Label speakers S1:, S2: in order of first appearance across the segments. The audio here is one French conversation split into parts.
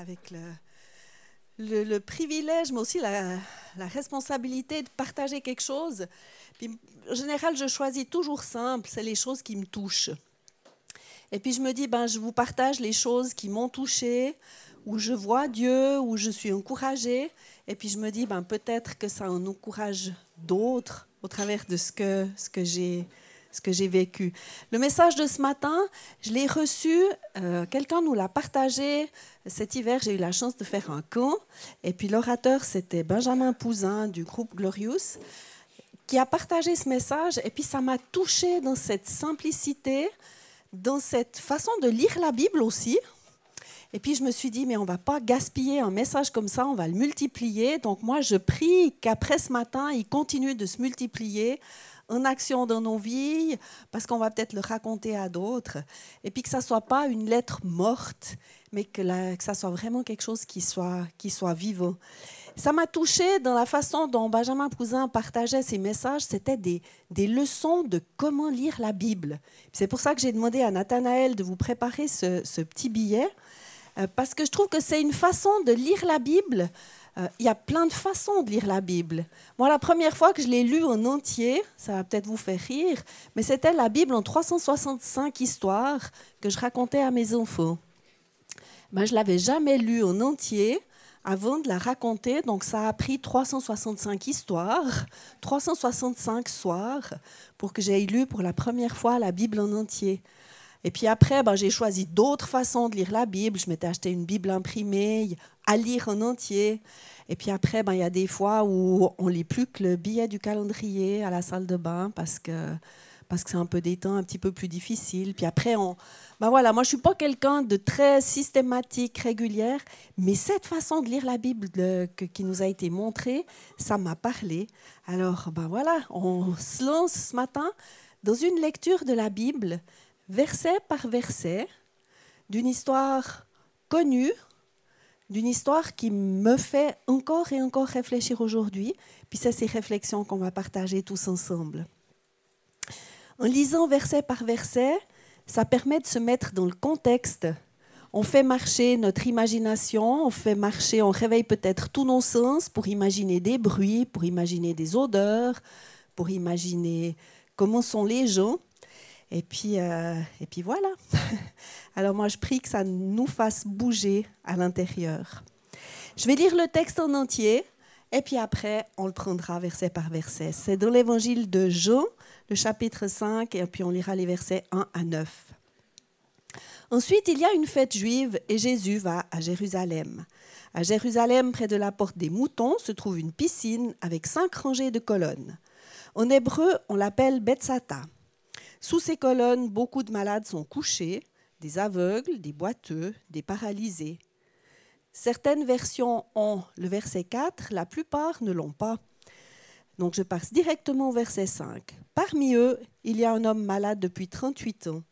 S1: avec le, le, privilège, mais aussi la, responsabilité de partager quelque chose. En général, je choisis toujours simple, c'est les choses qui me touchent. Et puis je me dis, ben, je vous partage les choses qui m'ont touchée, où je vois Dieu, où je suis encouragée. Et puis je me dis, ben, peut-être que ça en encourage d'autres au travers de ce que, ce que j'ai ce que j'ai vécu. Le message de ce matin, je l'ai reçu, euh, quelqu'un nous l'a partagé cet hiver, j'ai eu la chance de faire un camp, et puis l'orateur, c'était Benjamin Pouzin du groupe Glorious, qui a partagé ce message, et puis ça m'a touché dans cette simplicité, dans cette façon de lire la Bible aussi. Et puis je me suis dit, mais on va pas gaspiller un message comme ça, on va le multiplier. Donc moi, je prie qu'après ce matin, il continue de se multiplier en action dans nos vies, parce qu'on va peut-être le raconter à d'autres. Et puis que ça ne soit pas une lettre morte, mais que, que ça soit vraiment quelque chose qui soit, qui soit vivant. Ça m'a touché dans la façon dont Benjamin Pouzin partageait ses messages. C'était des, des, leçons de comment lire la Bible. C'est pour ça que j'ai demandé à Nathanaël de vous préparer ce, ce petit billet, euh, parce que je trouve que c'est une façon de lire la Bible. Euh, il y a plein de façons de lire la Bible. Moi, la première fois que je l'ai lue en entier, ça va peut-être vous faire rire, mais c'était la Bible en 365 histoires que je racontais à mes enfants. Ben, je l'avais jamais lue en entier avant de la raconter. Donc ça a pris 365 histoires, 365 soirs pour que j'aie lu pour la première fois la Bible en entier. Et puis après, ben, j'ai choisi d'autres façons de lire la Bible. Je m'étais acheté une Bible imprimée à lire en entier. Et puis après, ben, il y a des fois où on lit plus que le billet du calendrier à la salle de bain parce que parce que c'est un peu des temps un petit peu plus difficiles. Puis après, on, ben voilà, moi je suis pas quelqu'un de très systématique, régulière, mais cette façon de lire la Bible qui nous a été montrée, ça m'a parlé. Alors ben voilà, on se lance ce matin dans une lecture de la Bible, verset par verset, d'une histoire connue, d'une histoire qui me fait encore et encore réfléchir aujourd'hui. Puis c'est ces réflexions qu'on va partager tous ensemble. En lisant verset par verset, ça permet de se mettre dans le contexte. On fait marcher notre imagination, on fait marcher, on réveille peut-être tous nos sens pour imaginer des bruits, pour imaginer des odeurs, pour imaginer comment sont les gens. Et puis, euh, et puis voilà. Alors moi, je prie que ça nous fasse bouger à l'intérieur. Je vais lire le texte en entier, et puis après, on le prendra verset par verset. C'est dans l'évangile de Jean, le chapitre 5, et puis on lira les versets 1 à 9. Ensuite, il y a une fête juive et Jésus va à Jérusalem. À Jérusalem, près de la porte des moutons, se trouve une piscine avec cinq rangées de colonnes. En hébreu, on l'appelle Betsata. Sous ces colonnes, beaucoup de malades sont couchés, des aveugles, des boiteux, des paralysés. Certaines versions ont le verset 4, la plupart ne l'ont pas. Donc je passe directement au verset 5. Parmi eux, il y a un homme malade depuis 38 ans.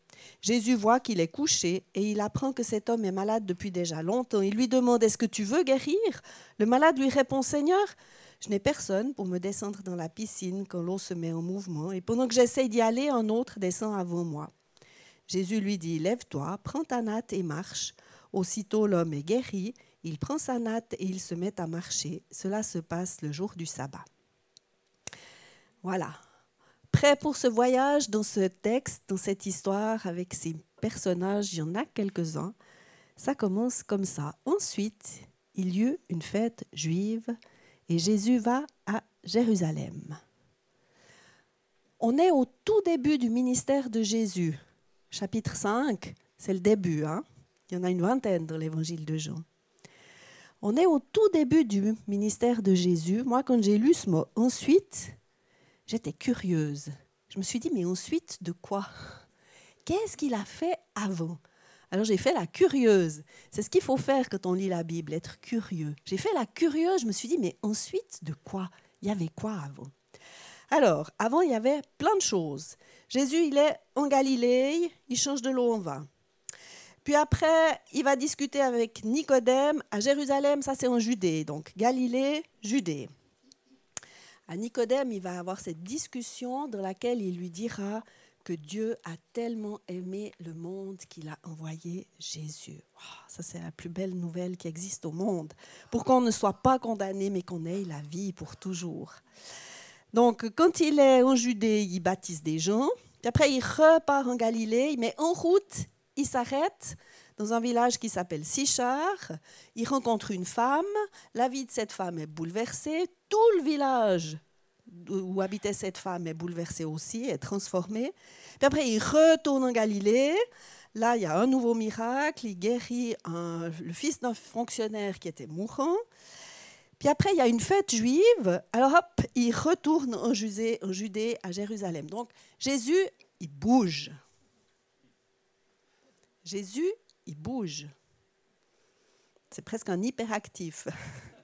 S1: Jésus voit qu'il est couché et il apprend que cet homme est malade depuis déjà longtemps. Il lui demande Est-ce que tu veux guérir? Le malade lui répond Seigneur, je n'ai personne pour me descendre dans la piscine quand l'eau se met en mouvement, et pendant que j'essaie d'y aller, un autre descend avant moi. Jésus lui dit Lève-toi, prends ta natte et marche. Aussitôt l'homme est guéri, il prend sa natte et il se met à marcher. Cela se passe le jour du sabbat. Voilà. Prêt pour ce voyage dans ce texte, dans cette histoire, avec ces personnages, il y en a quelques-uns. Ça commence comme ça. Ensuite, il y eut une fête juive et Jésus va à Jérusalem. On est au tout début du ministère de Jésus. Chapitre 5, c'est le début. Hein. Il y en a une vingtaine dans l'évangile de Jean. On est au tout début du ministère de Jésus. Moi, quand j'ai lu ce mot ensuite, j'étais curieuse. Je me suis dit, mais ensuite de quoi? Qu'est-ce qu'il a fait avant? Alors j'ai fait la curieuse. C'est ce qu'il faut faire quand on lit la Bible, être curieux. J'ai fait la curieuse, je me suis dit, mais ensuite de quoi? Il y avait quoi avant? Alors, avant, il y avait plein de choses. Jésus, il est en Galilée, il change de l'eau en vin. Puis après, il va discuter avec Nicodème à Jérusalem, ça c'est en Judée, donc Galilée, Judée à Nicodème, il va avoir cette discussion dans laquelle il lui dira Dieu a tellement aimé le monde qu'il a envoyé Jésus. ça, c'est la plus belle nouvelle qui existe au monde. Pour qu'on ne soit pas condamné, mais qu'on ait la vie pour toujours. Donc, quand il est en Judée, il baptise des gens. Puis après, il repart en Galilée, mais en route, il s'arrête dans un village qui s'appelle Sichar. Il rencontre une femme. La vie de cette femme est bouleversée. Tout le village où habitait cette femme est bouleversé aussi, est transformé. Puis après, il retourne en Galilée. Là, il y a un nouveau miracle. Il guérit le fils d'un fonctionnaire qui était mourant. Puis après, il y a une fête juive. Alors hop, il retourne en Judée, en Judée à Jérusalem. Donc Jésus, il bouge. Jésus, il bouge. C'est presque un hyperactif.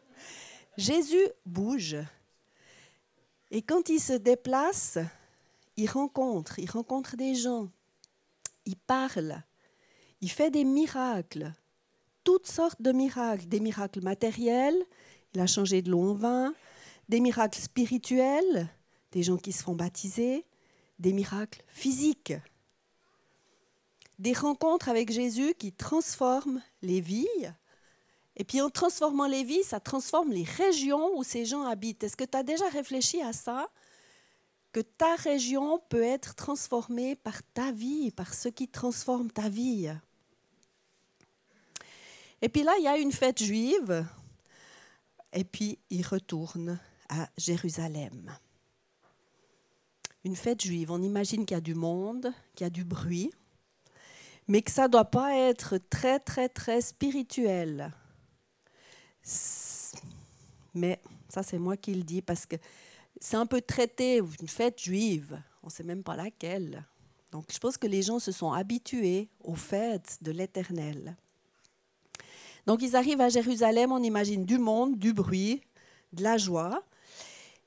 S1: Jésus bouge. Et quand il se déplace, il rencontre, il rencontre des gens, il parle, il fait des miracles, toutes sortes de miracles, des miracles matériels, il a changé de l'eau en vin, des miracles spirituels, des gens qui se font baptiser, des miracles physiques, des rencontres avec Jésus qui transforment les vies et puis en transformant les vies, ça transforme les régions où ces gens habitent. Est-ce que tu as déjà réfléchi à ça? Que ta région peut être transformée par ta vie, par ce qui transforme ta vie. Et puis là, il y a une fête juive. Et puis il retourne à Jérusalem. Une fête juive, on imagine qu'il y a du monde, qu'il y a du bruit, mais que ça ne doit pas être très, très, très spirituel mais ça, c'est moi qui le dis parce que c'est un peu traité une fête juive. On ne sait même pas laquelle. Donc, je pense que les gens se sont habitués aux fêtes de l'Éternel. Donc, ils arrivent à Jérusalem, on imagine du monde, du bruit, de la joie.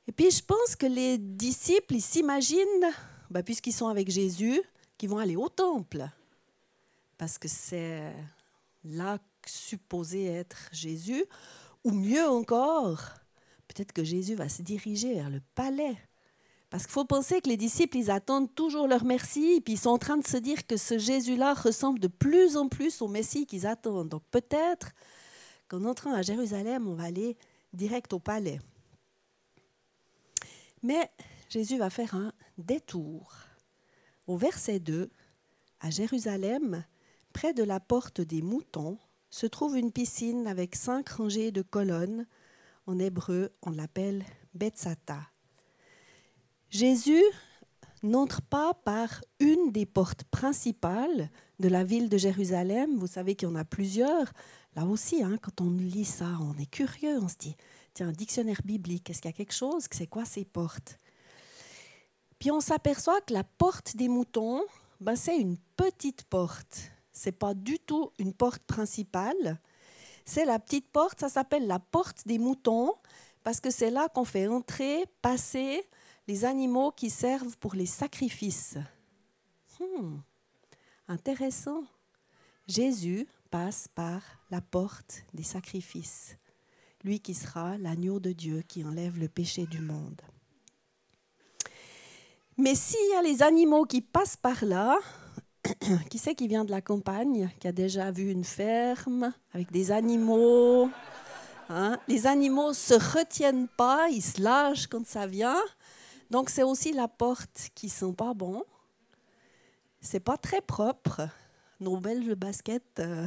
S1: Et puis, je pense que les disciples, ils s'imaginent, bah, puisqu'ils sont avec Jésus, qu'ils vont aller au temple. Parce que c'est là supposé être Jésus, ou mieux encore, peut-être que Jésus va se diriger vers le palais. Parce qu'il faut penser que les disciples, ils attendent toujours leur merci, puis ils sont en train de se dire que ce Jésus-là ressemble de plus en plus au Messie qu'ils attendent. Donc peut-être qu'en entrant à Jérusalem, on va aller direct au palais. Mais Jésus va faire un détour. Au verset 2, à Jérusalem, près de la porte des moutons, se trouve une piscine avec cinq rangées de colonnes. En hébreu, on l'appelle Betsata. Jésus n'entre pas par une des portes principales de la ville de Jérusalem. Vous savez qu'il y en a plusieurs. Là aussi, hein, quand on lit ça, on est curieux. On se dit, tiens, un dictionnaire biblique, est-ce qu'il y a quelque chose? C'est quoi ces portes? Puis on s'aperçoit que la porte des moutons, ben, c'est une petite porte c'est pas du tout une porte principale. C'est la petite porte, ça s'appelle la porte des moutons, parce que c'est là qu'on fait entrer, passer les animaux qui servent pour les sacrifices. Hmm, intéressant. Jésus passe par la porte des sacrifices, lui qui sera l'agneau de Dieu qui enlève le péché du monde. Mais s'il y a les animaux qui passent par là, qui c'est qui vient de la campagne, qui a déjà vu une ferme avec des animaux hein? Les animaux se retiennent pas, ils se lâchent quand ça vient. Donc c'est aussi la porte qui sent pas bon. C'est pas très propre. Nos belles baskets, euh,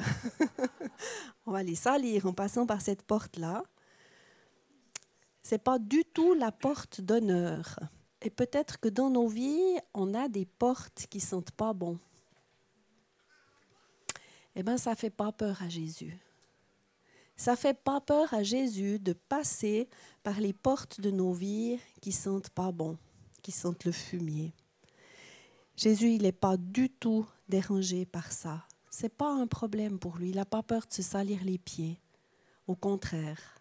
S1: on va les salir en passant par cette porte-là. C'est pas du tout la porte d'honneur. Et peut-être que dans nos vies, on a des portes qui sentent pas bon eh bien, ça ne fait pas peur à Jésus. Ça ne fait pas peur à Jésus de passer par les portes de nos vies qui sentent pas bon, qui sentent le fumier. Jésus, il n'est pas du tout dérangé par ça. Ce n'est pas un problème pour lui. Il n'a pas peur de se salir les pieds. Au contraire,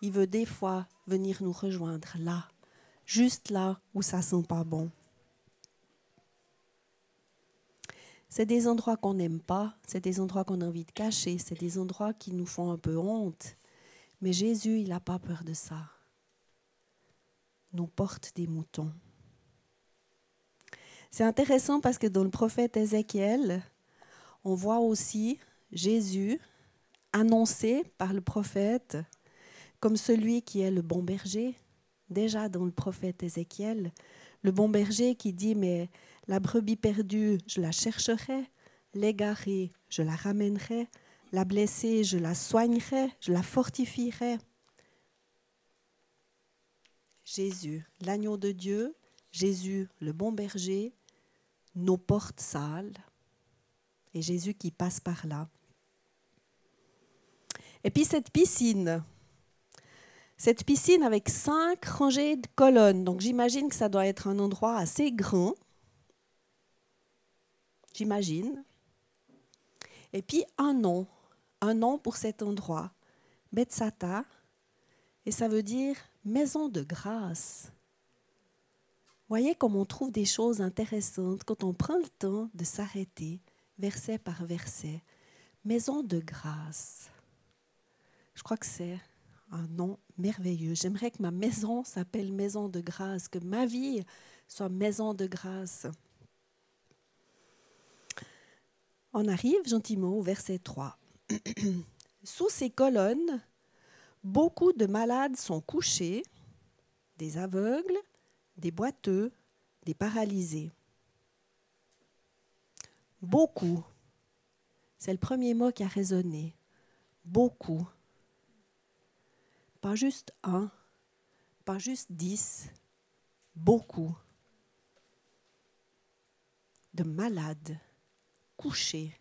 S1: il veut des fois venir nous rejoindre là, juste là où ça sent pas bon. C'est des endroits qu'on n'aime pas, c'est des endroits qu'on a envie de cacher, c'est des endroits qui nous font un peu honte. Mais Jésus, il n'a pas peur de ça. Nous porte des moutons. C'est intéressant parce que dans le prophète Ézéchiel, on voit aussi Jésus annoncé par le prophète comme celui qui est le bon berger. Déjà dans le prophète Ézéchiel, le bon berger qui dit, mais la brebis perdue, je la chercherai, l'égarée, je la ramènerai, la blessée, je la soignerai, je la fortifierai. Jésus, l'agneau de Dieu, Jésus, le bon berger, nos portes sales, et Jésus qui passe par là. Et puis cette piscine, cette piscine avec cinq rangées de colonnes, donc j'imagine que ça doit être un endroit assez grand, j'imagine. Et puis un nom, un nom pour cet endroit, Betsata, et ça veut dire maison de grâce. Voyez comme on trouve des choses intéressantes quand on prend le temps de s'arrêter verset par verset. Maison de grâce. Je crois que c'est un nom merveilleux. J'aimerais que ma maison s'appelle maison de grâce, que ma vie soit maison de grâce. On arrive gentiment au verset 3. Sous ces colonnes, beaucoup de malades sont couchés, des aveugles, des boiteux, des paralysés. Beaucoup. C'est le premier mot qui a résonné. Beaucoup. Pas juste un, pas juste dix, beaucoup de malades, couchés,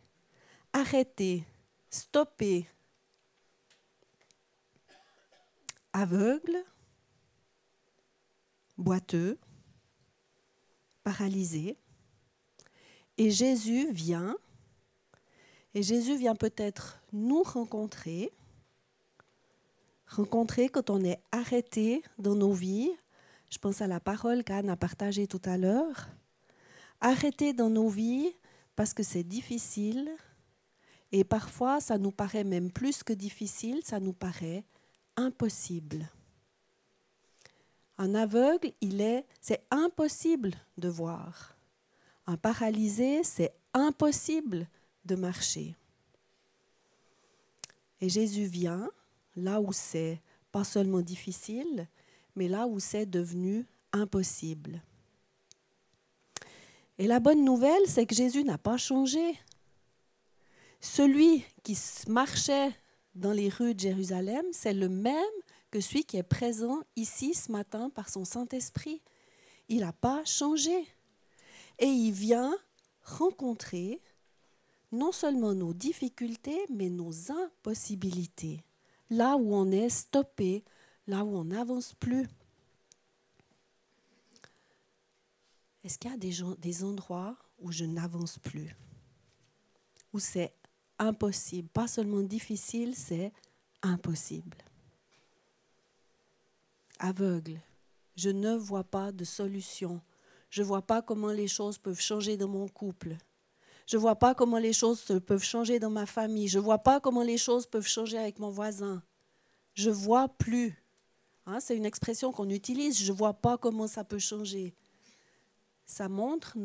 S1: arrêtés, stoppés, aveugles, boiteux, paralysés, et Jésus vient, et Jésus vient peut-être nous rencontrer, rencontrer quand on est arrêté dans nos vies. Je pense à la parole qu'Anne a partagée tout à l'heure. Arrêter dans nos vies parce que c'est difficile et parfois ça nous paraît même plus que difficile, ça nous paraît impossible. Un aveugle, il est, c'est impossible de voir. Un paralysé, c'est impossible de marcher. Et Jésus vient là où c'est pas seulement difficile, mais là où c'est devenu impossible. Et la bonne nouvelle, c'est que Jésus n'a pas changé. Celui qui marchait dans les rues de Jérusalem, c'est le même que celui qui est présent ici ce matin par son Saint-Esprit. Il n'a pas changé. Et il vient rencontrer non seulement nos difficultés, mais nos impossibilités. Là où on est stoppé, là où on n'avance plus. Est-ce qu'il y a des, endroits où je n'avance plus? Où c'est impossible? Pas seulement difficile, c'est impossible. Aveugle, je ne vois pas de solution je ne vois pas comment les choses peuvent changer dans mon couple. Je ne vois pas comment les choses peuvent changer dans ma famille. Je ne vois pas comment les choses peuvent changer avec mon voisin. Je ne vois plus. Hein, c'est une expression qu'on utilise. Je ne vois pas comment ça peut changer. Ça montre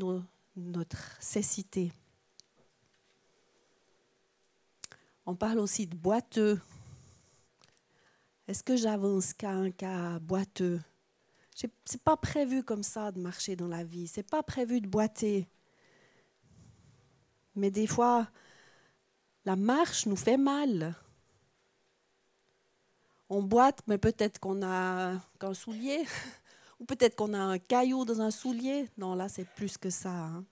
S1: notre cécité. On parle aussi de boiteux. Est-ce que j'avance qu'à un cas boiteux? C'est pas prévu comme ça de marcher dans la vie. C'est pas prévu de boiter. Mais des fois, la marche nous fait mal. On boite, mais peut-être qu'on a qu'un soulier, ou peut-être qu'on a un caillou dans un soulier. Non, là, c'est plus que ça. Hein.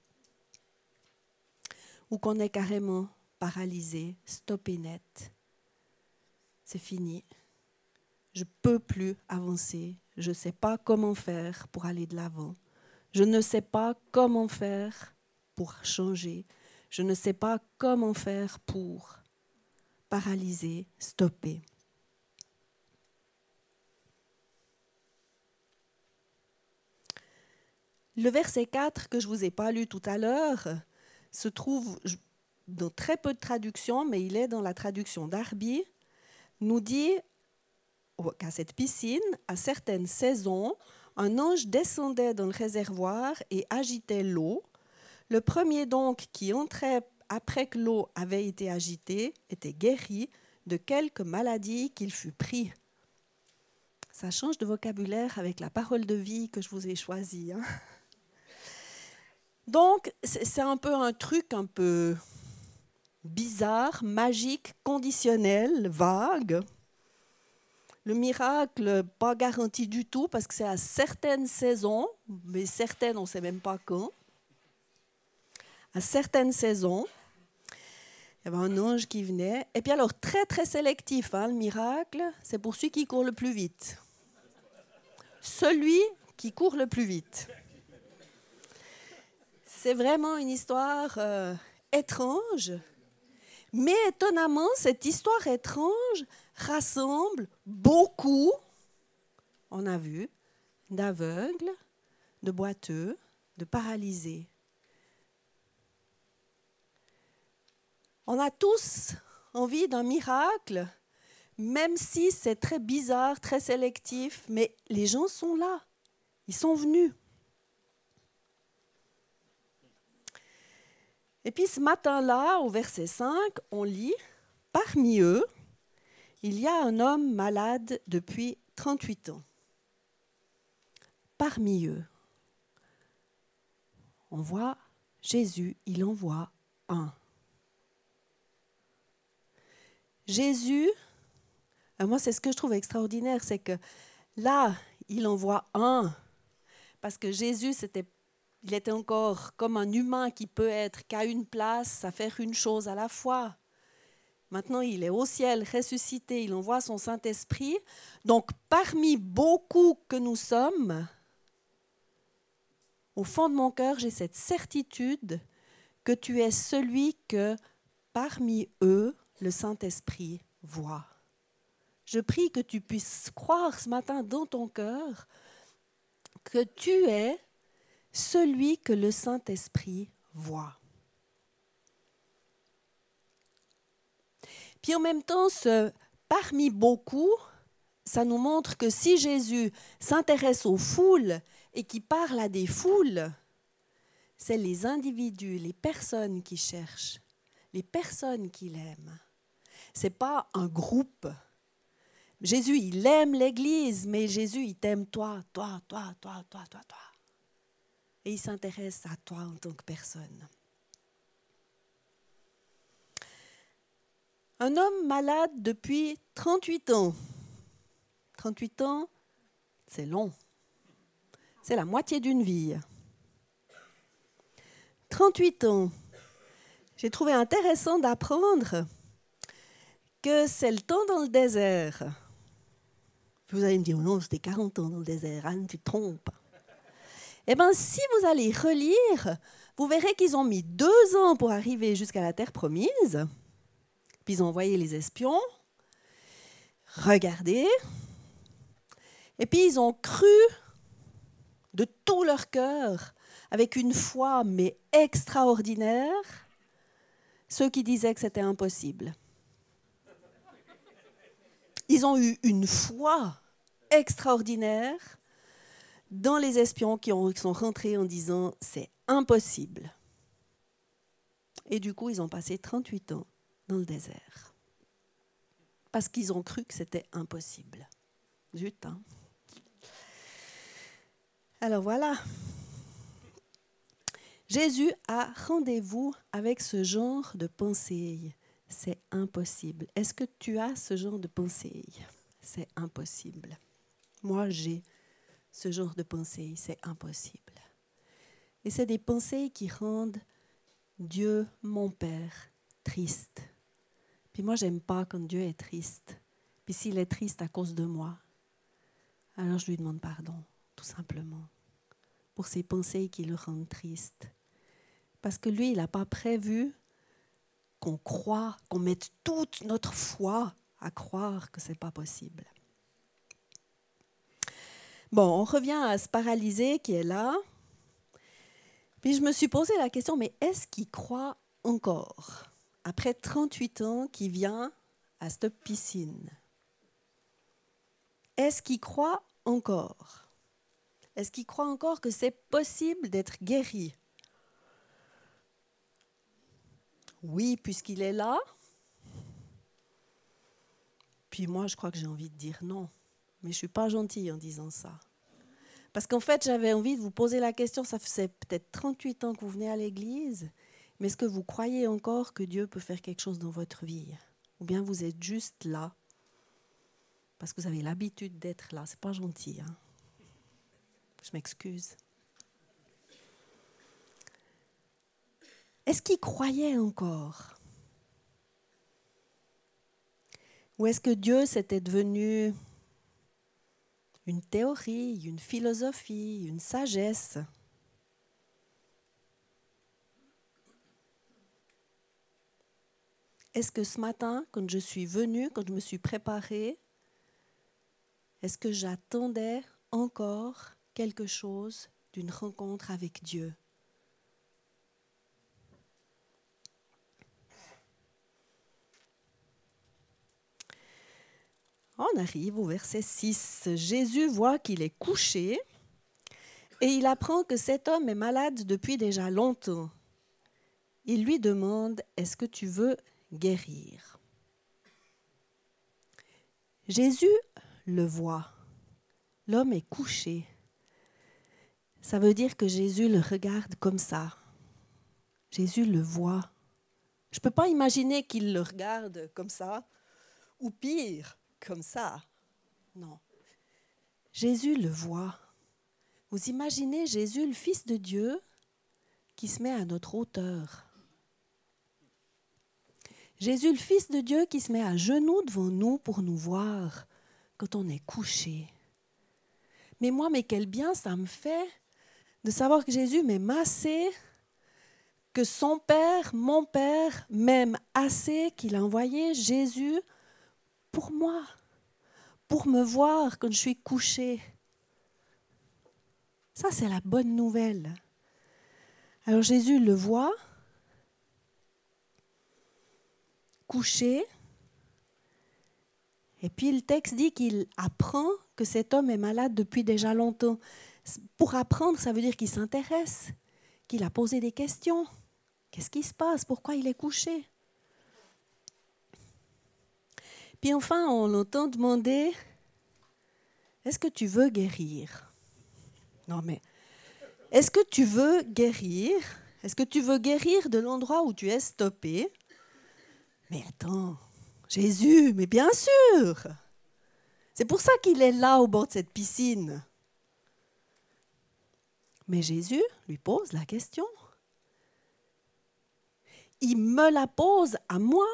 S1: Ou qu'on est carrément paralysé, stoppé net. C'est fini. Je ne peux plus avancer je ne sais pas comment faire pour aller de l'avant. Je ne sais pas comment faire pour changer. Je ne sais pas comment faire pour paralyser, stopper. Le verset 4 que je vous ai pas lu tout à l'heure se trouve dans très peu de traductions, mais il est dans la traduction d'Arby, nous dit qu'à cette piscine, à certaines saisons, un ange descendait dans le réservoir et agitait l'eau. Le premier donc qui entrait après que l'eau avait été agitée était guéri de quelque maladie qu'il fût pris. Ça change de vocabulaire avec la parole de vie que je vous ai choisie. Hein. Donc, c'est un peu un truc un peu bizarre, magique, conditionnel, vague. Le miracle, pas garanti du tout, parce que c'est à certaines saisons, mais certaines, on ne sait même pas quand. À certaines saisons, il y avait un ange qui venait. Et puis alors, très très sélectif, hein, le miracle, c'est pour celui qui court le plus vite. Celui qui court le plus vite. C'est vraiment une histoire euh, étrange, mais étonnamment, cette histoire étrange rassemble beaucoup, on a vu, d'aveugles, de boiteux, de paralysés. On a tous envie d'un miracle, même si c'est très bizarre, très sélectif, mais les gens sont là, ils sont venus. Et puis ce matin-là, au verset 5, on lit, Parmi eux, il y a un homme malade depuis 38 ans. Parmi eux, on voit Jésus, il envoie un. Jésus, euh, moi c'est ce que je trouve extraordinaire, c'est que là, il envoie un, parce que Jésus, c'était il était encore comme un humain qui peut être qu'à une place, à faire une chose à la fois. Maintenant, il est au ciel, ressuscité, il envoie son Saint-Esprit. Donc, parmi beaucoup que nous sommes, au fond de mon cœur, j'ai cette certitude que tu es celui que parmi eux, le Saint-Esprit voit. Je prie que tu puisses croire ce matin dans ton cœur que tu es celui que le Saint-Esprit voit. Puis en même temps, ce parmi beaucoup, ça nous montre que si Jésus s'intéresse aux foules et qui parle à des foules, c'est les individus, les personnes qui cherchent, les personnes qu'il aime. C'est pas un groupe. Jésus, il aime l'Église, mais Jésus, il t'aime toi, toi, toi, toi, toi, toi, toi et il s'intéresse à toi en tant que personne. Un homme malade depuis 38 ans. 38 ans, c'est long. C'est la moitié d'une vie. 38 ans. J'ai trouvé intéressant d'apprendre que c'est le temps dans le désert. Vous allez me dire, non, c'était 40 ans dans le désert, Anne, tu te trompes. Eh bien, si vous allez relire, vous verrez qu'ils ont mis deux ans pour arriver jusqu'à la terre promise. Puis ils ont envoyé les espions. Regardez. Et puis ils ont cru de tout leur cœur, avec une foi mais extraordinaire, ceux qui disaient que c'était impossible. Ils ont eu une foi extraordinaire dans les espions qui, sont rentrés en disant c'est impossible. Et du coup, ils ont passé 38 ans dans le désert. Parce qu'ils ont cru que c'était impossible. Zut, hein. Alors voilà. Jésus a rendez-vous avec ce genre de pensée. C'est impossible. Est-ce que tu as ce genre de pensée C'est impossible. Moi, j'ai ce genre de pensée, c'est impossible. Et c'est des pensées qui rendent Dieu, mon Père, triste. Puis moi, j'aime pas quand Dieu est triste. Puis s'il est triste à cause de moi, alors je lui demande pardon, tout simplement, pour ces pensées qui le rendent triste. Parce que lui, il n'a pas prévu qu'on croit, qu'on mette toute notre foi à croire que ce n'est pas possible. Bon, on revient à ce paralysé qui est là. Puis je me suis posé la question, mais est-ce qu'il croit encore Après 38 ans, qui vient à cette piscine? Est-ce qu'il croit encore? Est-ce qu'il croit encore que c'est possible d'être guéri? Oui, puisqu'il est là. Puis moi, je crois que j'ai envie de dire non. Mais je ne suis pas gentille en disant ça. Parce qu'en fait, j'avais envie de vous poser la question, ça faisait peut-être 38 ans que vous venez à l'église, mais est-ce que vous croyez encore que Dieu peut faire quelque chose dans votre vie? Ou bien vous êtes juste là parce que vous avez l'habitude d'être là. C'est pas gentil. Hein je m'excuse. Est-ce qu'il croyait encore? Ou est-ce que Dieu s'était devenu une théorie, une philosophie, une sagesse. Est-ce que ce matin, quand je suis venue, quand je me suis préparée, est-ce que j'attendais encore quelque chose d'une rencontre avec Dieu? On arrive au verset 6. Jésus voit qu'il est couché et il apprend que cet homme est malade depuis déjà longtemps. Il lui demande, est-ce que tu veux guérir? Jésus le voit. L'homme est couché. Ça veut dire que Jésus le regarde comme ça. Jésus le voit. Je ne peux pas imaginer qu'il le regarde comme ça, ou pire, comme ça. Non. Jésus le voit. Vous imaginez Jésus, le Fils de Dieu, qui se met à notre hauteur. Jésus, le Fils de Dieu, qui se met à genoux devant nous pour nous voir quand on est couché. Mais moi, mais quel bien ça me fait de savoir que Jésus m'aime assez, que son Père, mon Père, m'aime assez, qu'il a envoyé Jésus pour moi, pour me voir quand je suis couché. Ça, c'est la bonne nouvelle. Alors Jésus le voit, couché, et puis le texte dit qu'il apprend que cet homme est malade depuis déjà longtemps. Pour apprendre, ça veut dire qu'il s'intéresse, qu'il a posé des questions. Qu'est-ce qui se passe? Pourquoi il est couché? Puis enfin, on l'entend demander, est-ce que tu veux guérir? Non mais, est-ce que tu veux guérir? Est-ce que tu veux guérir de l'endroit où tu es stoppé? Mais attends, Jésus, mais bien sûr C'est pour ça qu'il est là au bord de cette piscine. Mais Jésus lui pose la question. Il me la pose à moi.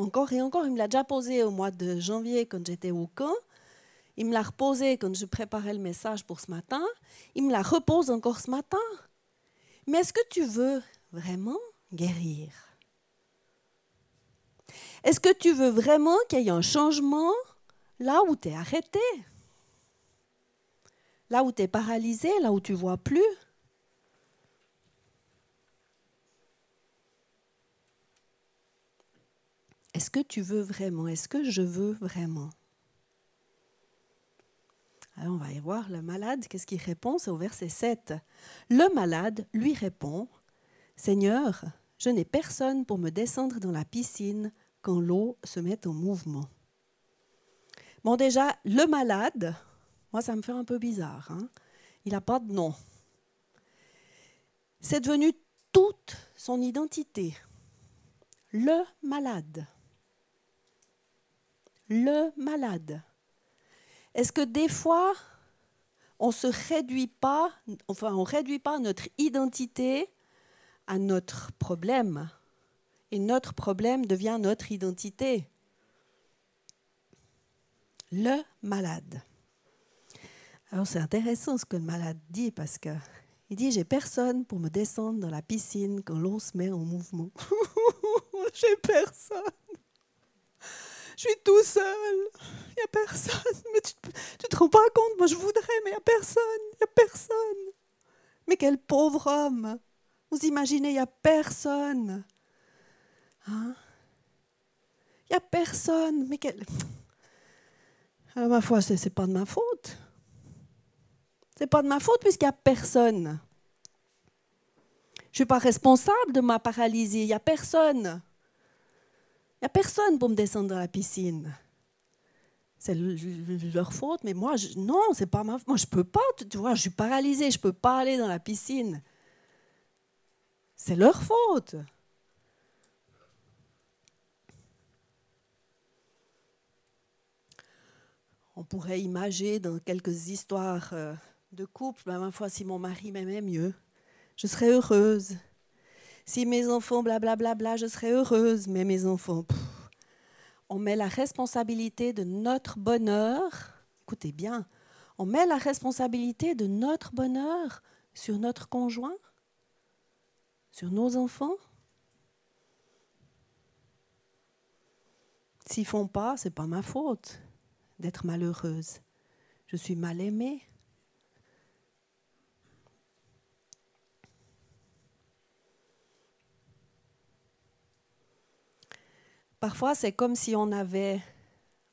S1: Encore et encore, il me l'a déjà posée au mois de janvier quand j'étais au camp. Il me l'a reposée quand je préparais le message pour ce matin. Il me la repose encore ce matin. Mais est-ce que tu veux vraiment guérir? Est-ce que tu veux vraiment qu'il y ait un changement là où tu es arrêté? Là où tu es paralysé, là où tu vois plus? Est-ce que tu veux vraiment? Est-ce que je veux vraiment? Alors on va y voir le malade, qu'est-ce qu'il répond? C'est au verset 7. Le malade lui répond, Seigneur, je n'ai personne pour me descendre dans la piscine quand l'eau se met en mouvement. Bon déjà, le malade, moi, ça me fait un peu bizarre. Hein. Il n'a pas de nom. C'est devenu toute son identité. Le malade. Le malade. Est-ce que des fois, on se réduit pas, enfin, on réduit pas notre identité à notre problème, et notre problème devient notre identité? Le malade. Alors c'est intéressant ce que le malade dit parce que il dit j'ai personne pour me descendre dans la piscine quand l'eau se met en mouvement. j'ai personne. Je suis tout seul. Il n'y a personne. Mais tu, ne te rends pas compte, moi je voudrais, mais il n'y a personne. Il n'y a personne. Mais quel pauvre homme. Vous imaginez, il n'y a personne. Hein? Il n'y a personne. Mais quel... Alors, ma foi, ce n'est pas de ma faute C'est pas de ma faute puisqu'il n'y a personne. Je ne suis pas responsable de ma paralysie. Il n'y a personne. N'y a personne pour me descendre dans la piscine. C'est leur faute, mais moi, je, non, c'est pas ma faute. Moi, je peux pas, tu vois, je suis paralysée, je peux pas aller dans la piscine. C'est leur faute. On pourrait imaginer dans quelques histoires euh, de couple, ben, ma foi, si mon mari m'aimait mieux, je serais heureuse. Si mes enfants, blablabla, bla, bla, je serais heureuse, mais mes enfants, on met la responsabilité de notre bonheur, écoutez bien, on met la responsabilité de notre bonheur sur notre conjoint, sur nos enfants. S'ils font pas, c'est pas ma faute d'être malheureuse. Je suis mal aimée. Parfois, c'est comme si on avait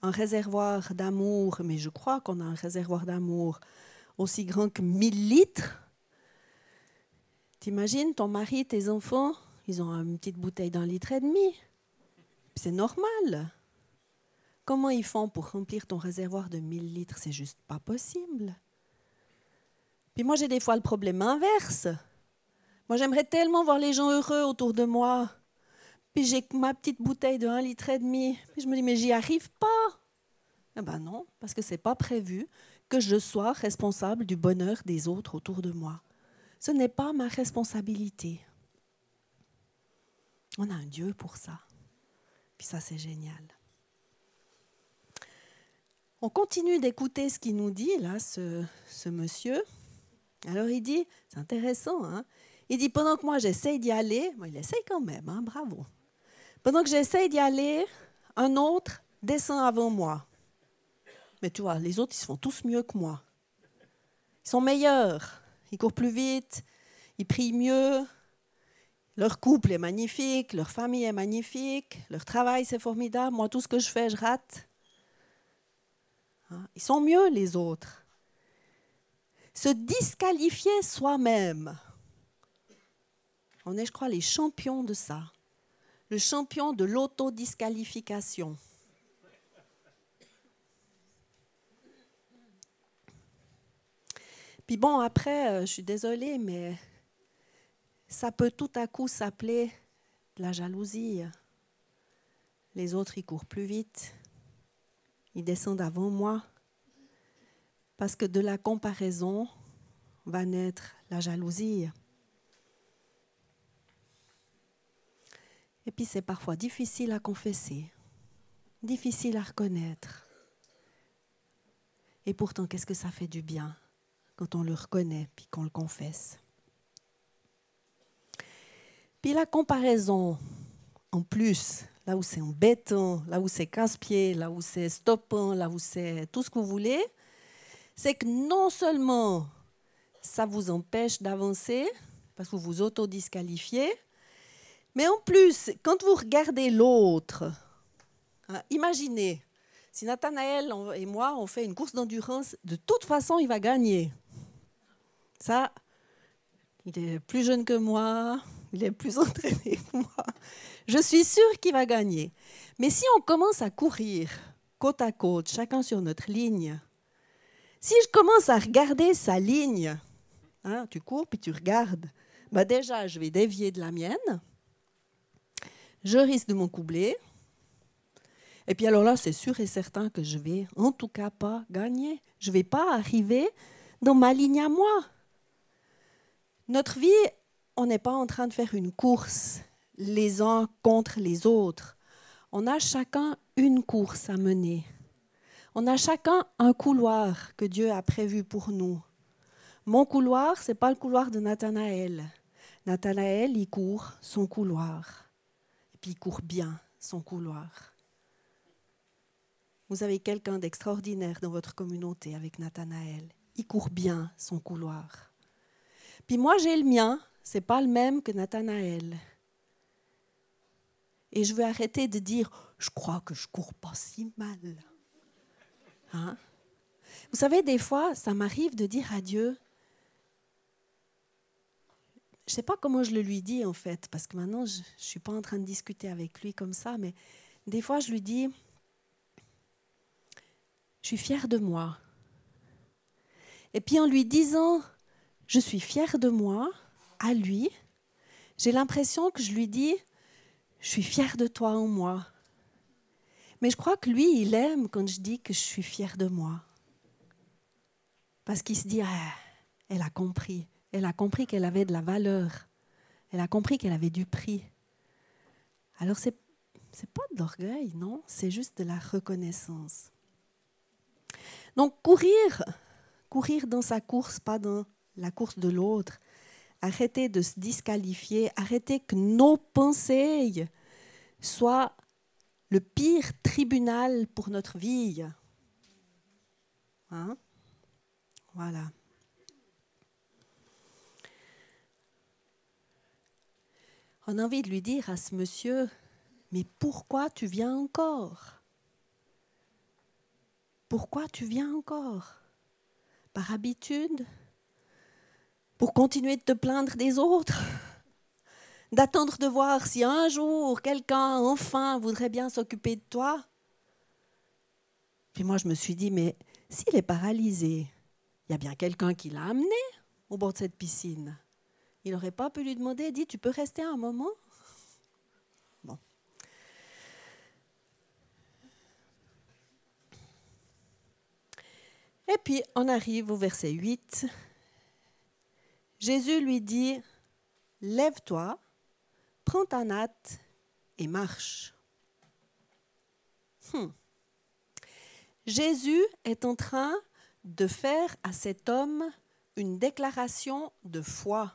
S1: un réservoir d'amour, mais je crois qu'on a un réservoir d'amour aussi grand que 1000 litres. T'imagines, ton mari, tes enfants, ils ont une petite bouteille d'un litre et demi. C'est normal. Comment ils font pour remplir ton réservoir de 1000 litres? C'est juste pas possible. Puis moi, j'ai des fois le problème inverse. Moi, j'aimerais tellement voir les gens heureux autour de moi. Puis j'ai ma petite bouteille de 1 litre et demi. Puis je me dis, mais j'y arrive pas. Eh ben non, parce que c'est pas prévu que je sois responsable du bonheur des autres autour de moi. Ce n'est pas ma responsabilité. On a un Dieu pour ça. Puis ça, c'est génial. On continue d'écouter ce qu'il nous dit, là, ce, monsieur. Alors il dit, c'est intéressant, hein il dit, pendant que moi j'essaye d'y aller, il essaye quand même, hein, bravo. Pendant que j'essaye d'y aller, un autre descend avant moi. Mais tu vois, les autres, ils se font tous mieux que moi. Ils sont meilleurs. Ils courent plus vite. Ils prient mieux. Leur couple est magnifique. Leur famille est magnifique. Leur travail, c'est formidable. Moi, tout ce que je fais, je rate. Hein? Ils sont mieux, les autres. Se disqualifier soi-même. On est, je crois, les champions de ça le champion de l'autodisqualification. Puis bon, après, euh, je suis désolée, mais ça peut tout à coup s'appeler la jalousie. Les autres, ils courent plus vite. Ils descendent avant moi. Parce que de la comparaison va naître la jalousie. Et puis c'est parfois difficile à confesser, difficile à reconnaître. Et pourtant, qu'est-ce que ça fait du bien quand on le reconnaît puis qu'on le confesse. Puis la comparaison, en plus, là où c'est embêtant, là où c'est casse-pied, là où c'est stoppant, là où c'est tout ce que vous voulez, c'est que non seulement ça vous empêche d'avancer, parce que vous vous autodisqualifiez, mais en plus, quand vous regardez l'autre, hein, imaginez, si Nathanaël et moi, on fait une course d'endurance, de toute façon, il va gagner. Ça, il est plus jeune que moi, il est plus entraîné que moi. Je suis sûre qu'il va gagner. Mais si on commence à courir côte à côte, chacun sur notre ligne, si je commence à regarder sa ligne, hein, tu cours puis tu regardes, bah déjà, je vais dévier de la mienne je risque de m'en coubler. Et puis alors là, c'est sûr et certain que je vais en tout cas pas gagner. Je vais pas arriver dans ma ligne à moi. Notre vie, on n'est pas en train de faire une course les uns contre les autres. On a chacun une course à mener. On a chacun un couloir que Dieu a prévu pour nous. Mon couloir, ce n'est pas le couloir de Nathanaël. Nathanaël, il court son couloir puis court bien son couloir. Vous avez quelqu'un d'extraordinaire dans votre communauté avec Nathanaël. Il court bien son couloir. Puis moi, j'ai le mien, c'est pas le même que Nathanaël. Et je veux arrêter de dire je crois que je cours pas si mal. Hein? Vous savez, des fois, ça m'arrive de dire à Dieu, je sais pas comment je le lui dis en fait, parce que maintenant je ne suis pas en train de discuter avec lui comme ça, mais des fois je lui dis, je suis fière de moi. Et puis en lui disant, je suis fière de moi, à lui, j'ai l'impression que je lui dis, je suis fière de toi en moi. Mais je crois que lui, il aime quand je dis que je suis fière de moi. Parce qu'il se dit, ah, elle a compris. Elle a compris qu'elle avait de la valeur. Elle a compris qu'elle avait du prix. Alors, ce n'est pas de l'orgueil, non, c'est juste de la reconnaissance. Donc, courir, courir dans sa course, pas dans la course de l'autre. Arrêter de se disqualifier, arrêter que nos pensées soient le pire tribunal pour notre vie. Hein? Voilà. On a envie de lui dire à ce monsieur, mais pourquoi tu viens encore? Pourquoi tu viens encore? Par habitude? Pour continuer de te plaindre des autres? D'attendre de voir si un jour quelqu'un enfin voudrait bien s'occuper de toi? Puis moi je me suis dit, mais s'il est paralysé, il y a bien quelqu'un qui l'a amené au bord de cette piscine. Il n'aurait pas pu lui demander, dit, tu peux rester un moment? Bon. Et puis on arrive au verset 8. Jésus lui dit, lève-toi, prends ta natte et marche. Hmm. Jésus est en train de faire à cet homme une déclaration de foi.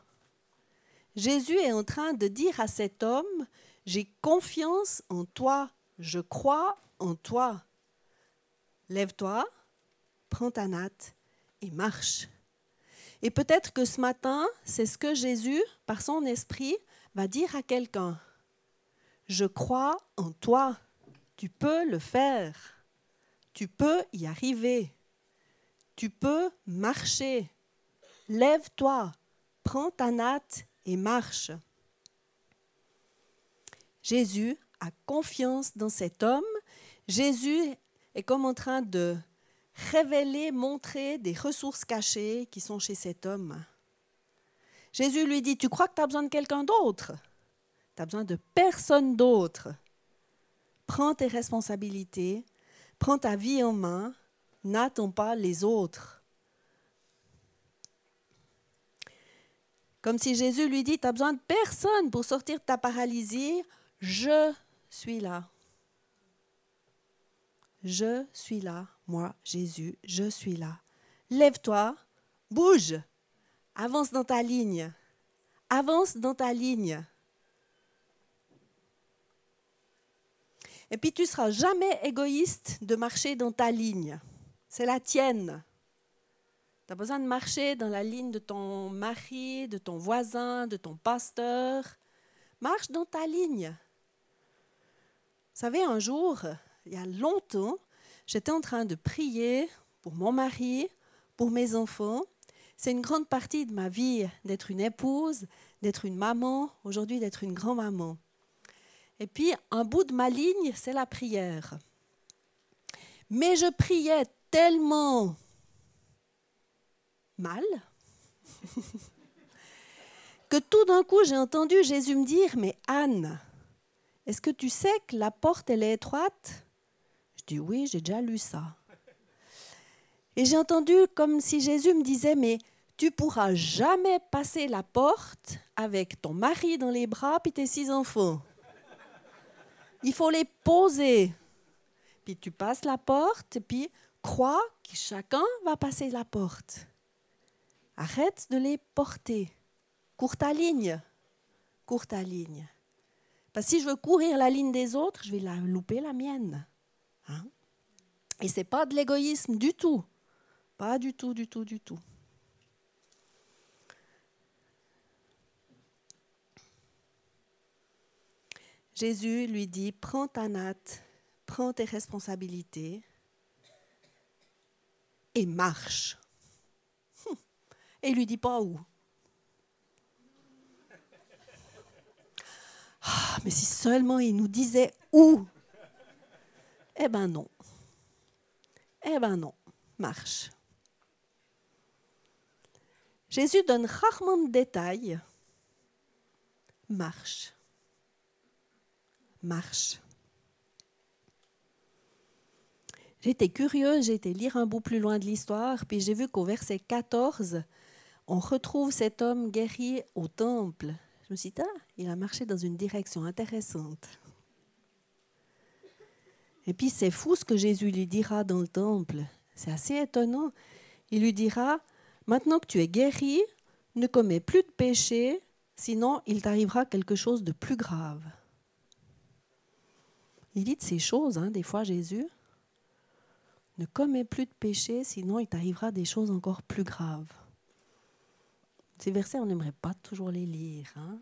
S1: Jésus est en train de dire à cet homme, j'ai confiance en toi, je crois en toi. Lève-toi, prends ta natte et marche. Et peut-être que ce matin, c'est ce que Jésus, par son esprit, va dire à quelqu'un. Je crois en toi, tu peux le faire, tu peux y arriver, tu peux marcher. Lève-toi, prends ta natte et marche. Jésus a confiance dans cet homme. Jésus est comme en train de révéler, montrer des ressources cachées qui sont chez cet homme. Jésus lui dit, tu crois que tu as besoin de quelqu'un d'autre? Tu as besoin de personne d'autre. Prends tes responsabilités, prends ta vie en main, n'attends pas les autres. Comme si Jésus lui dit, tu as besoin de personne pour sortir de ta paralysie, je suis là. Je suis là, moi, Jésus, je suis là. Lève-toi, bouge, avance dans ta ligne, avance dans ta ligne. Et puis tu seras jamais égoïste de marcher dans ta ligne. C'est la tienne. Tu as besoin de marcher dans la ligne de ton mari, de ton voisin, de ton pasteur. Marche dans ta ligne. Vous savez, un jour, il y a longtemps, j'étais en train de prier pour mon mari, pour mes enfants. C'est une grande partie de ma vie d'être une épouse, d'être une maman, aujourd'hui d'être une grand-maman. Et puis, un bout de ma ligne, c'est la prière. Mais je priais tellement mal que tout d'un coup j'ai entendu Jésus me dire, mais Anne, est-ce que tu sais que la porte, elle est étroite? Je dis, oui, j'ai déjà lu ça. Et j'ai entendu comme si Jésus me disait, mais tu pourras jamais passer la porte avec ton mari dans les bras et tes six enfants. Il faut les poser. Puis tu passes la porte, puis crois que chacun va passer la porte. Arrête de les porter. Cours ta ligne. Cours ta ligne. Parce que si je veux courir la ligne des autres, je vais la louper la mienne. Hein? Et ce n'est pas de l'égoïsme du tout. Pas du tout, du tout, du tout. Jésus lui dit, prends ta natte, prends tes responsabilités, et marche. Et il lui dit pas où. Ah, mais si seulement il nous disait où. Eh ben non. Eh ben non. Marche. Jésus donne rarement de détails. Marche. Marche. J'étais curieuse, j'ai été lire un bout plus loin de l'histoire, puis j'ai vu qu'au verset 14, on retrouve cet homme guéri au temple. Je me suis dit, ah, il a marché dans une direction intéressante. Et puis c'est fou ce que Jésus lui dira dans le temple. C'est assez étonnant. Il lui dira, maintenant que tu es guéri, ne commets plus de péché, sinon il t'arrivera quelque chose de plus grave. Il dit de ces choses, hein, des fois Jésus. Ne commets plus de péché, sinon il t'arrivera des choses encore plus graves. Ces versets, on n'aimerait pas toujours les lire, hein,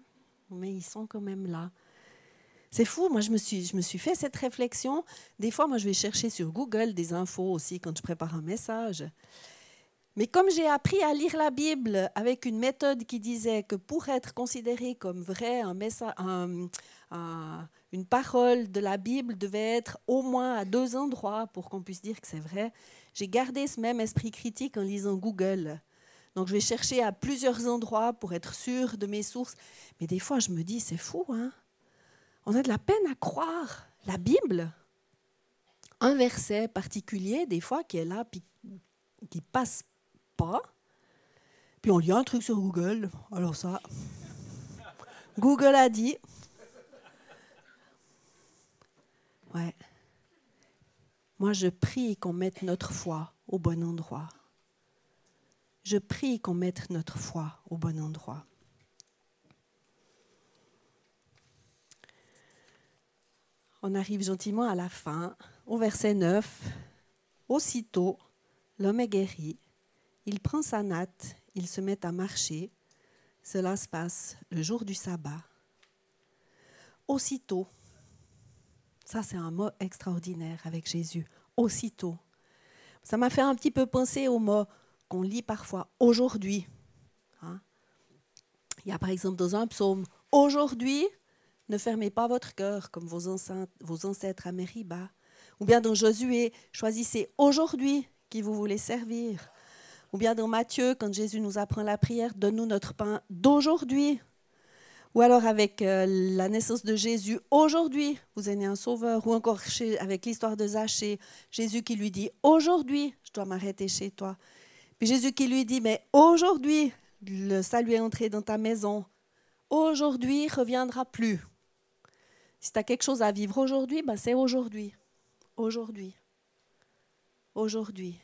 S1: mais ils sont quand même là. C'est fou, moi je me, suis, je me suis fait cette réflexion. Des fois, moi je vais chercher sur Google des infos aussi quand je prépare un message. Mais comme j'ai appris à lire la Bible avec une méthode qui disait que pour être considéré comme vrai, un message, un, une parole de la Bible devait être au moins à deux endroits pour qu'on puisse dire que c'est vrai. J'ai gardé ce même esprit critique en lisant Google. Donc je vais chercher à plusieurs endroits pour être sûr de mes sources. Mais des fois, je me dis, c'est fou, hein On a de la peine à croire la Bible. Un verset particulier, des fois, qui est là, puis qui passe pas. Puis on lit un truc sur Google. Alors ça, Google a dit, Ouais. Moi, je prie qu'on mette notre foi au bon endroit. Je prie qu'on mette notre foi au bon endroit. On arrive gentiment à la fin, au verset 9. Aussitôt, l'homme est guéri, il prend sa natte, il se met à marcher. Cela se passe le jour du sabbat. Aussitôt, ça, c'est un mot extraordinaire avec Jésus. Aussitôt. Ça m'a fait un petit peu penser au mot qu'on lit parfois aujourd'hui. Hein. Il y a par exemple dans un psaume Aujourd'hui, ne fermez pas votre cœur comme vos, ancêtres à Mériba. Ou bien dans Josué, choisissez aujourd'hui qui vous voulez servir. Ou bien dans Matthieu, quand Jésus nous apprend la prière, donne-nous notre pain d'aujourd'hui. Ou alors avec euh, la naissance de Jésus, aujourd'hui, vous êtes né un sauveur. Ou encore avec l'histoire de Zachée, Jésus qui lui dit, aujourd'hui, je dois m'arrêter chez toi. Puis Jésus qui lui dit, mais aujourd'hui, le salut est entré dans ta maison. Aujourd'hui, reviendra plus. Si tu as quelque chose à vivre aujourd'hui, ben c'est aujourd'hui. Aujourd'hui. Aujourd'hui.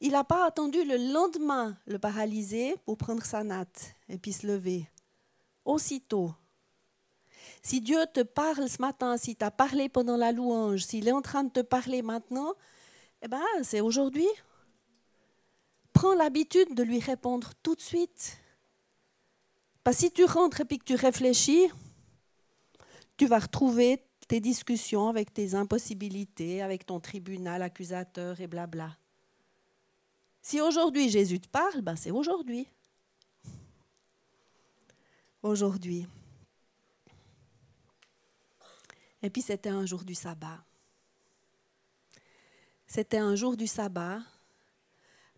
S1: Il n'a pas attendu le lendemain, le paralysé, pour prendre sa natte et puis se lever aussitôt. Si Dieu te parle ce matin, si tu as parlé pendant la louange, s'il est en train de te parler maintenant, eh ben, c'est aujourd'hui. Prends l'habitude de lui répondre tout de suite. Parce que si tu rentres et que tu réfléchis, tu vas retrouver tes discussions avec tes impossibilités, avec ton tribunal accusateur et blabla. Si aujourd'hui Jésus te parle, ben c'est aujourd'hui aujourd'hui. Et puis c'était un jour du sabbat. C'était un jour du sabbat.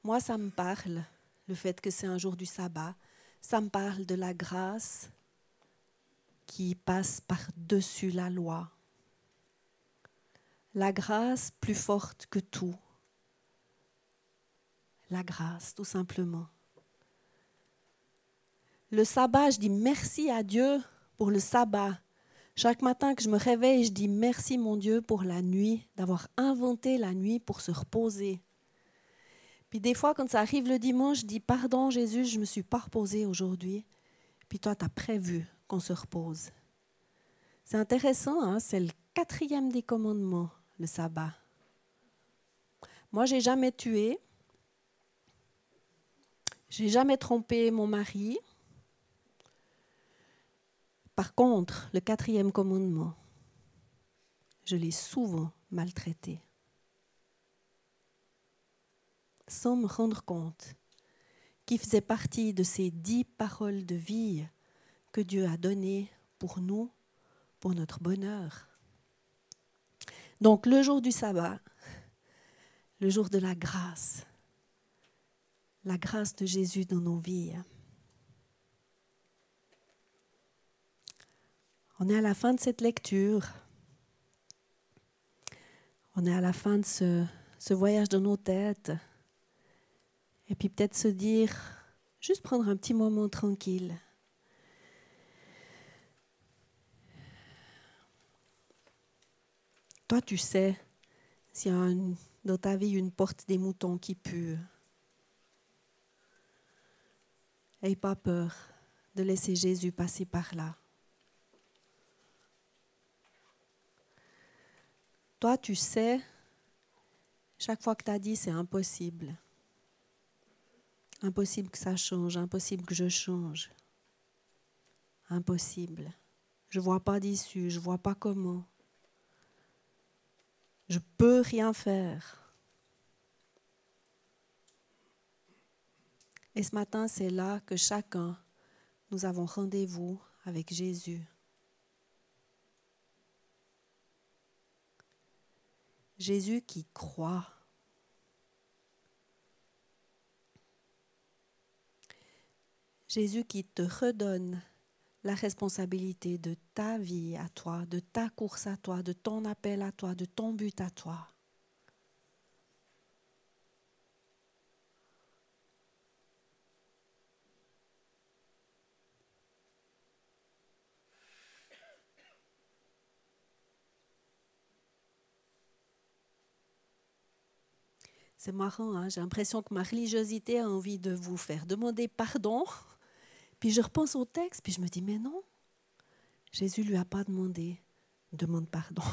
S1: Moi, ça me parle, le fait que c'est un jour du sabbat. Ça me parle de la grâce qui passe par-dessus la loi. La grâce plus forte que tout. La grâce, tout simplement. Le sabbat, je dis merci à Dieu pour le sabbat. Chaque matin que je me réveille, je dis merci mon Dieu pour la nuit, d'avoir inventé la nuit pour se reposer. Puis des fois, quand ça arrive le dimanche, je dis pardon Jésus, je ne me suis pas reposé aujourd'hui. Puis toi, tu as prévu qu'on se repose. C'est intéressant, hein? c'est le quatrième des commandements, le sabbat. Moi, j'ai jamais tué. J'ai jamais trompé mon mari. Par contre, le quatrième commandement, je l'ai souvent maltraité. Sans me rendre compte qui faisait partie de ces dix paroles de vie que Dieu a données pour nous, pour notre bonheur. Donc le jour du sabbat, le jour de la grâce, la grâce de Jésus dans nos vies. On est à la fin de cette lecture. On est à la fin de ce, voyage dans nos têtes. Et puis peut-être se dire, juste prendre un petit moment tranquille. Toi, tu sais s'il y a dans ta vie une porte des moutons qui pue. N'aie pas peur de laisser Jésus passer par là. Toi, tu sais, chaque fois que tu as dit c'est impossible, impossible que ça change, impossible que je change, impossible. Je ne vois pas d'issue, je ne vois pas comment. Je peux rien faire. Et ce matin, c'est là que chacun, nous avons rendez-vous avec Jésus. Jésus qui croit. Jésus qui te redonne la responsabilité de ta vie à toi, de ta course à toi, de ton appel à toi, de ton but à toi. C'est marrant, hein, j'ai l'impression que ma religiosité a envie de vous faire demander pardon puis je repense au texte, puis je me dis, mais non, Jésus ne lui a pas demandé, demande pardon.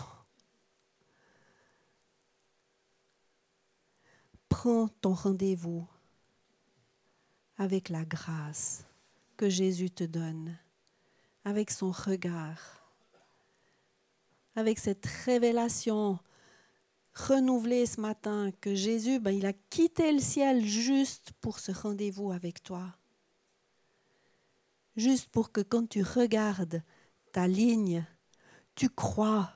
S1: Prends ton rendez-vous avec la grâce que Jésus te donne, avec son regard, avec cette révélation renouvelée ce matin que Jésus, ben, il a quitté le ciel juste pour ce rendez-vous avec toi juste pour que quand tu regardes ta ligne, tu crois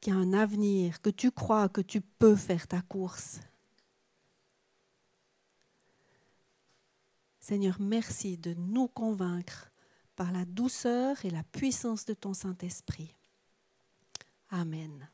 S1: qu'il y a un avenir, que tu crois que tu peux faire ta course. Seigneur, merci de nous convaincre par la douceur et la puissance de ton Saint-Esprit. Amen.